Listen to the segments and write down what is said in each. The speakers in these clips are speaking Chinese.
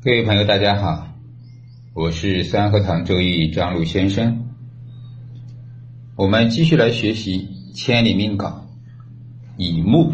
各位朋友，大家好，我是三合堂周易张璐先生。我们继续来学习千里命稿乙木。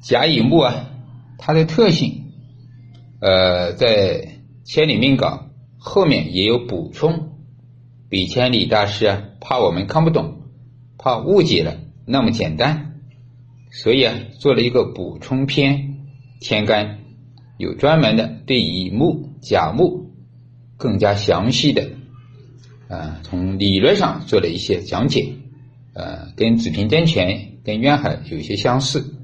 甲乙木啊，它的特性，呃，在千里命稿后面也有补充。比千里大师啊，怕我们看不懂，怕误解了那么简单，所以啊，做了一个补充篇，天干。有专门的对乙木、甲木更加详细的，啊，从理论上做了一些讲解，呃，跟子平真诠、跟渊海有一些相似。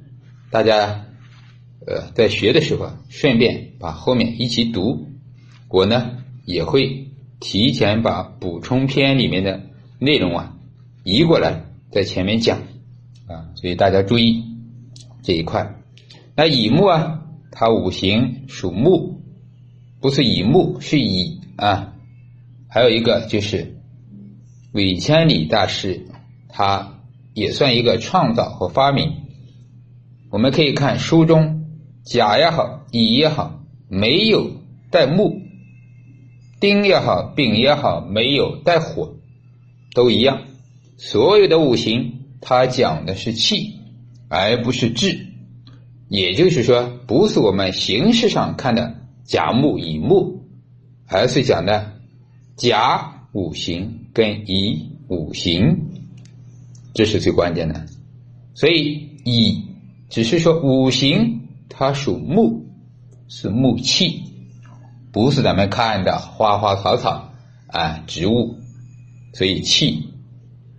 大家，呃，在学的时候顺便把后面一起读。我呢也会提前把补充篇里面的内容啊移过来，在前面讲，啊，所以大家注意这一块。那乙木啊。它五行属木，不是乙木，是乙啊。还有一个就是韦千里大师，他也算一个创造和发明。我们可以看书中甲也好，乙也好，没有带木；丁也好，丙也好，没有带火，都一样。所有的五行，它讲的是气，而不是智。也就是说，不是我们形式上看的甲木乙木，而是讲的甲五行跟乙五行，这是最关键的。所以乙只是说五行它属木，是木气，不是咱们看的花花草草啊植物。所以气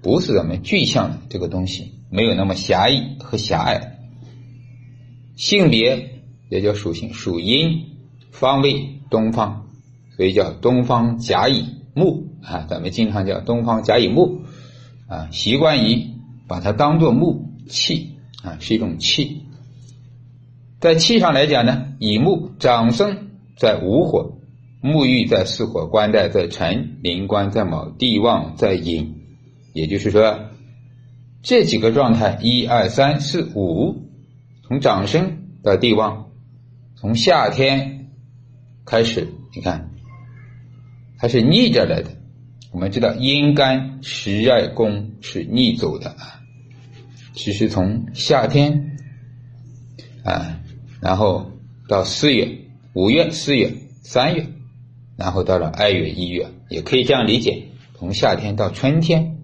不是咱们具象的这个东西，没有那么狭义和狭隘。性别也叫属性，属阴，方位东方，所以叫东方甲乙木啊。咱们经常叫东方甲乙木啊，习惯于把它当做木气啊，是一种气。在气上来讲呢，乙木长生在午火，沐浴在巳火，官带在辰，临官在卯，地旺在寅。也就是说，这几个状态，一二三四五。从长生到地旺，从夏天开始，你看它是逆着来的。我们知道阴干十二宫是逆走的啊，其实从夏天啊，然后到四月、五月、四月、三月，然后到了二月、一月，也可以这样理解：从夏天到春天，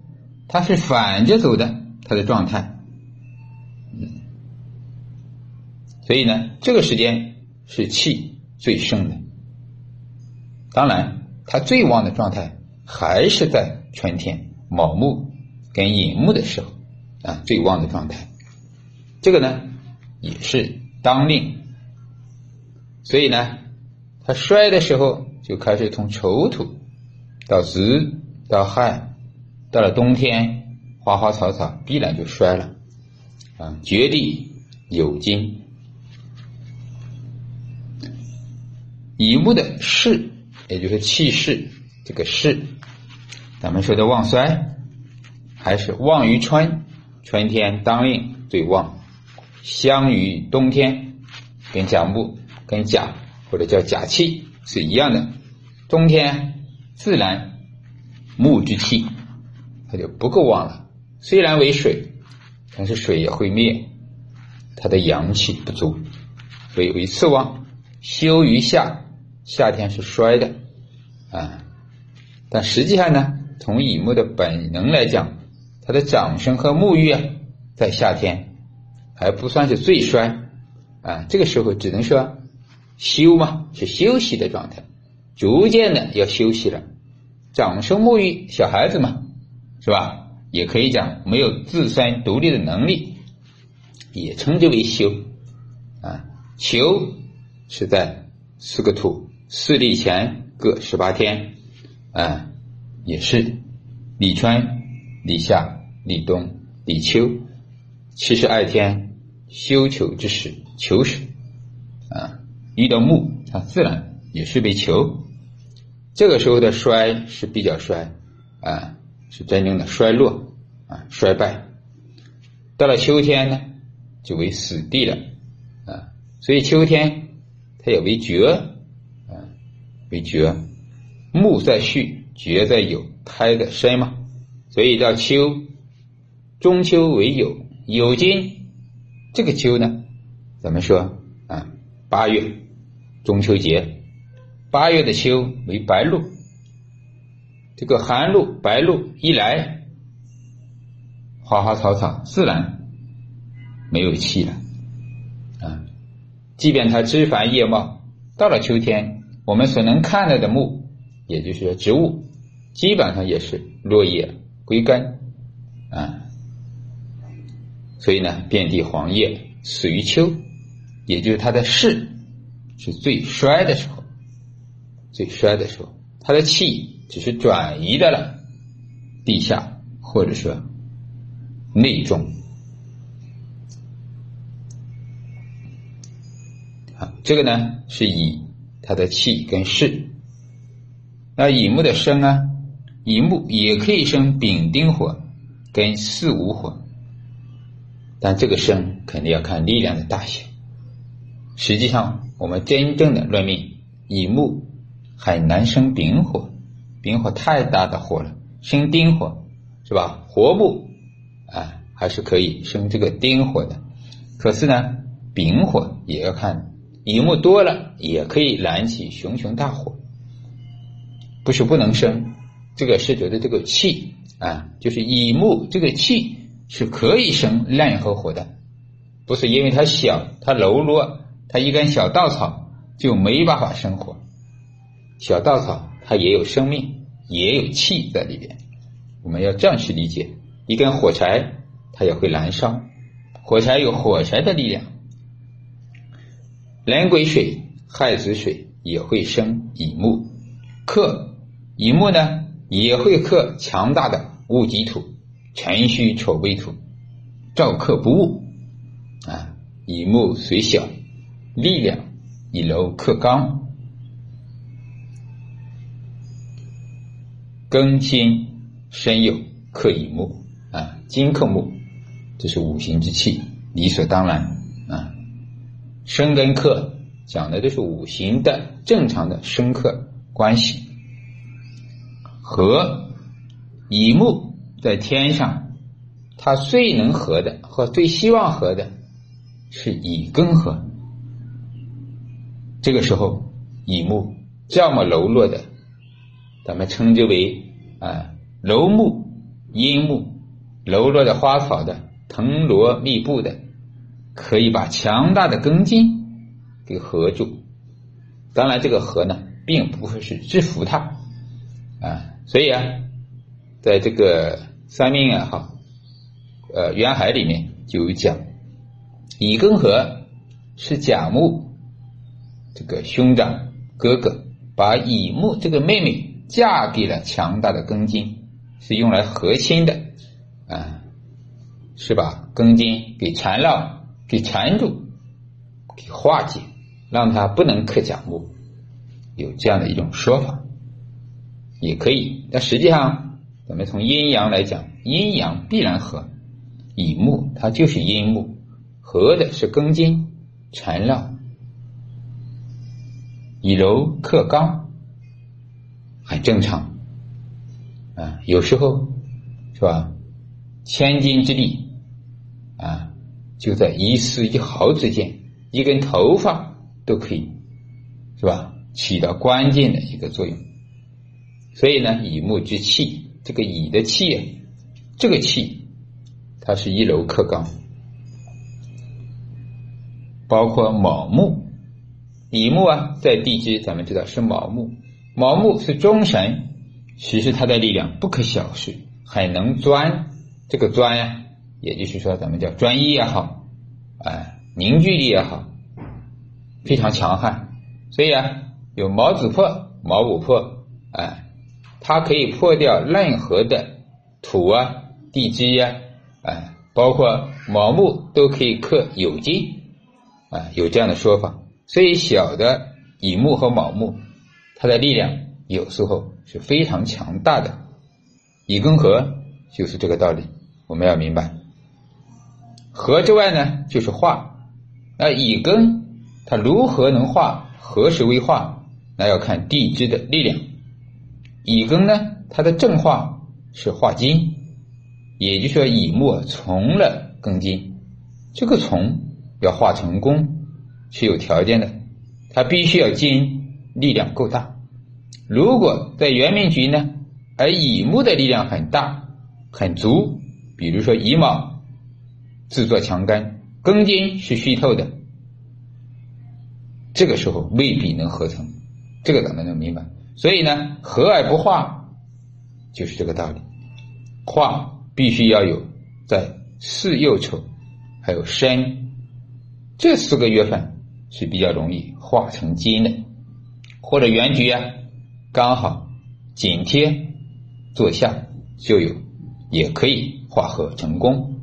它是反着走的，它的状态。所以呢，这个时间是气最盛的。当然，它最旺的状态还是在春天卯木跟寅木的时候啊，最旺的状态。这个呢，也是当令。所以呢，它衰的时候就开始从丑土到子到亥，到了冬天，花花草草必然就衰了啊，绝地有金。乙木的势，也就是气势，这个势，咱们说的旺衰，还是旺于春，春天当令最旺，相于冬天，跟甲木、跟甲或者叫甲气是一样的，冬天自然木之气，它就不够旺了。虽然为水，但是水也会灭，它的阳气不足，所以为次旺，休于夏。夏天是衰的，啊，但实际上呢，从乙木的本能来讲，它的长生和沐浴啊，在夏天还不算是最衰，啊，这个时候只能说休嘛，是休息的状态，逐渐的要休息了。长生沐浴，小孩子嘛，是吧？也可以讲没有自身独立的能力，也称之为休，啊，休是在四个土。四立前各十八天，啊，也是立春、立夏、立冬、立秋，七十二天休囚之时，囚时，啊，遇到木，它自然也是被囚。这个时候的衰是比较衰，啊，是真正的衰落，啊，衰败。到了秋天呢，就为死地了，啊，所以秋天。它也为绝，为绝。木在序，绝在有，胎在身嘛。所以到秋，中秋为酉，酉金，这个秋呢，咱们说啊，八月中秋节，八月的秋为白露，这个寒露、白露一来，花花草草自然没有气了啊。即便它枝繁叶茂，到了秋天，我们所能看到的木，也就是说植物，基本上也是落叶。归根，啊，所以呢，遍地黄叶，死于秋，也就是它的势是最衰的时候，最衰的时候，它的气只是转移到了地下，或者说内中。啊，这个呢是以它的气跟势，那乙木的生啊。乙木也可以生丙丁火跟巳午火，但这个生肯定要看力量的大小。实际上，我们真正的论命，乙木很难生丙火，丙火太大的火了。生丁火是吧？活木啊，还是可以生这个丁火的。可是呢，丙火也要看乙木多了，也可以燃起熊熊大火，不是不能生。这个是觉得这个气啊，就是乙木这个气是可以生任何火的，不是因为它小、它柔弱、它一根小稻草就没办法生火。小稻草它也有生命，也有气在里边。我们要这样去理解：一根火柴它也会燃烧，火柴有火柴的力量。壬癸水、亥子水也会生乙木，克乙木呢？也会克强大的戊己土、辰戌丑未土，照克不误啊。乙木虽小，力量以柔克刚，庚辛申酉克乙木啊，金克木，这是五行之气，理所当然。生跟克讲的都是五行的正常的生克关系。和乙木在天上，它最能合的和最希望合的是乙庚合。这个时候，乙木这么柔弱的，咱们称之为啊柔木、阴木，柔弱的花草的藤萝密布的，可以把强大的根茎给合住。当然，这个合呢，并不会是制服它啊。所以啊，在这个三命啊哈，呃，渊海里面就有讲，乙庚合是甲木这个兄长哥哥把乙木这个妹妹嫁给了强大的庚金，是用来和亲的啊，是把庚金给缠绕、给缠住、给化解，让他不能克甲木，有这样的一种说法。也可以，但实际上，咱们从阴阳来讲，阴阳必然合。乙木它就是阴木，合的是庚金，缠绕。以柔克刚，很正常。啊，有时候是吧？千金之力啊，就在一丝一毫之间，一根头发都可以，是吧？起到关键的一个作用。所以呢，乙木之气，这个乙的气啊，这个气，它是一柔克刚，包括卯木，乙木啊，在地支咱们知道是卯木，卯木是中神，其实它的力量不可小视，很能钻，这个钻呀，也就是说咱们叫专一也好，哎，凝聚力也好，非常强悍，所以啊，有卯子破、卯午破，哎。它可以破掉任何的土啊、地基呀，哎，包括卯木都可以克酉金，啊，有这样的说法。所以小的乙木和卯木，它的力量有时候是非常强大的。乙庚合就是这个道理，我们要明白。合之外呢，就是化。那乙庚它如何能化何时为化，那要看地支的力量。乙庚呢，它的正化是化金，也就是说乙木从了庚金，这个从要化成功是有条件的，它必须要金力量够大。如果在元命局呢，而乙木的力量很大很足，比如说乙卯自作强根，根金是虚透的，这个时候未必能合成，这个咱们能明白。所以呢，合而不化，就是这个道理。化必须要有在巳酉丑，还有申这四个月份是比较容易化成金的，或者原局啊刚好紧贴坐下就有，也可以化合成功。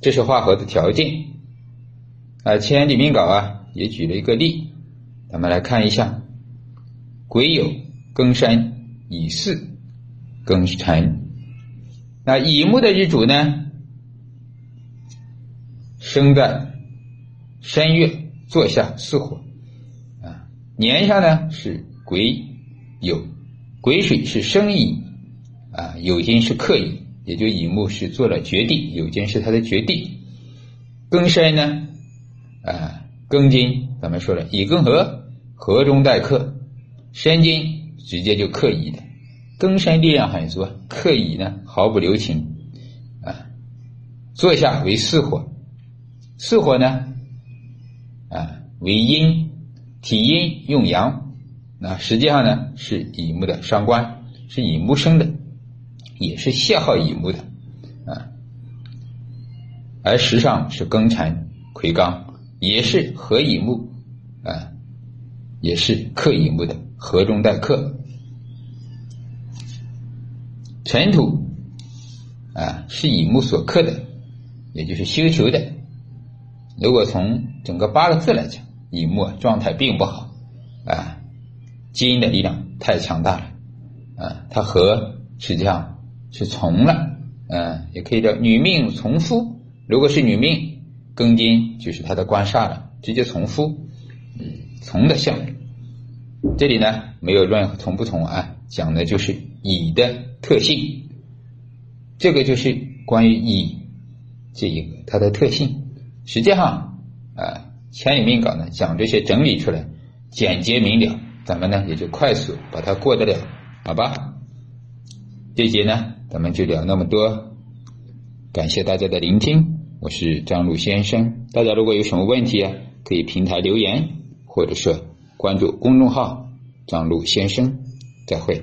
这是化合的条件。啊，千里命稿啊也举了一个例，咱们来看一下。癸酉庚申乙巳庚辰，那乙木的日主呢，生在申月，坐下巳火，啊，年上呢是癸酉，癸水是生乙，啊，酉金是克乙，也就乙木是做了绝地，酉金是它的绝地，庚申呢，啊，庚金咱们说了乙庚合，合中带克。申金直接就克乙的，庚申力量很足，克乙呢毫不留情，啊，坐下为巳火，巳火呢，啊为阴，体阴用阳，那实际上呢是乙木的伤官，是乙木生的，也是泄耗乙木的，啊，而时上是庚辰癸刚，也是合乙木，啊，也是克乙木的。合中带克，尘土啊是乙木所克的，也就是修求的。如果从整个八个字来讲，乙木状态并不好啊，金的力量太强大了啊，它和实际上是从了，嗯，也可以叫女命从夫。如果是女命，庚金就是她的官煞了，直接从夫，嗯从的效应。这里呢没有任何从不从啊，讲的就是乙的特性，这个就是关于乙这一个它的特性。实际上啊，千里命稿呢讲这些整理出来，简洁明了，咱们呢也就快速把它过得了，好吧？这节呢咱们就聊那么多，感谢大家的聆听，我是张璐先生。大家如果有什么问题啊，可以平台留言，或者说。关注公众号“张璐先生”，再会。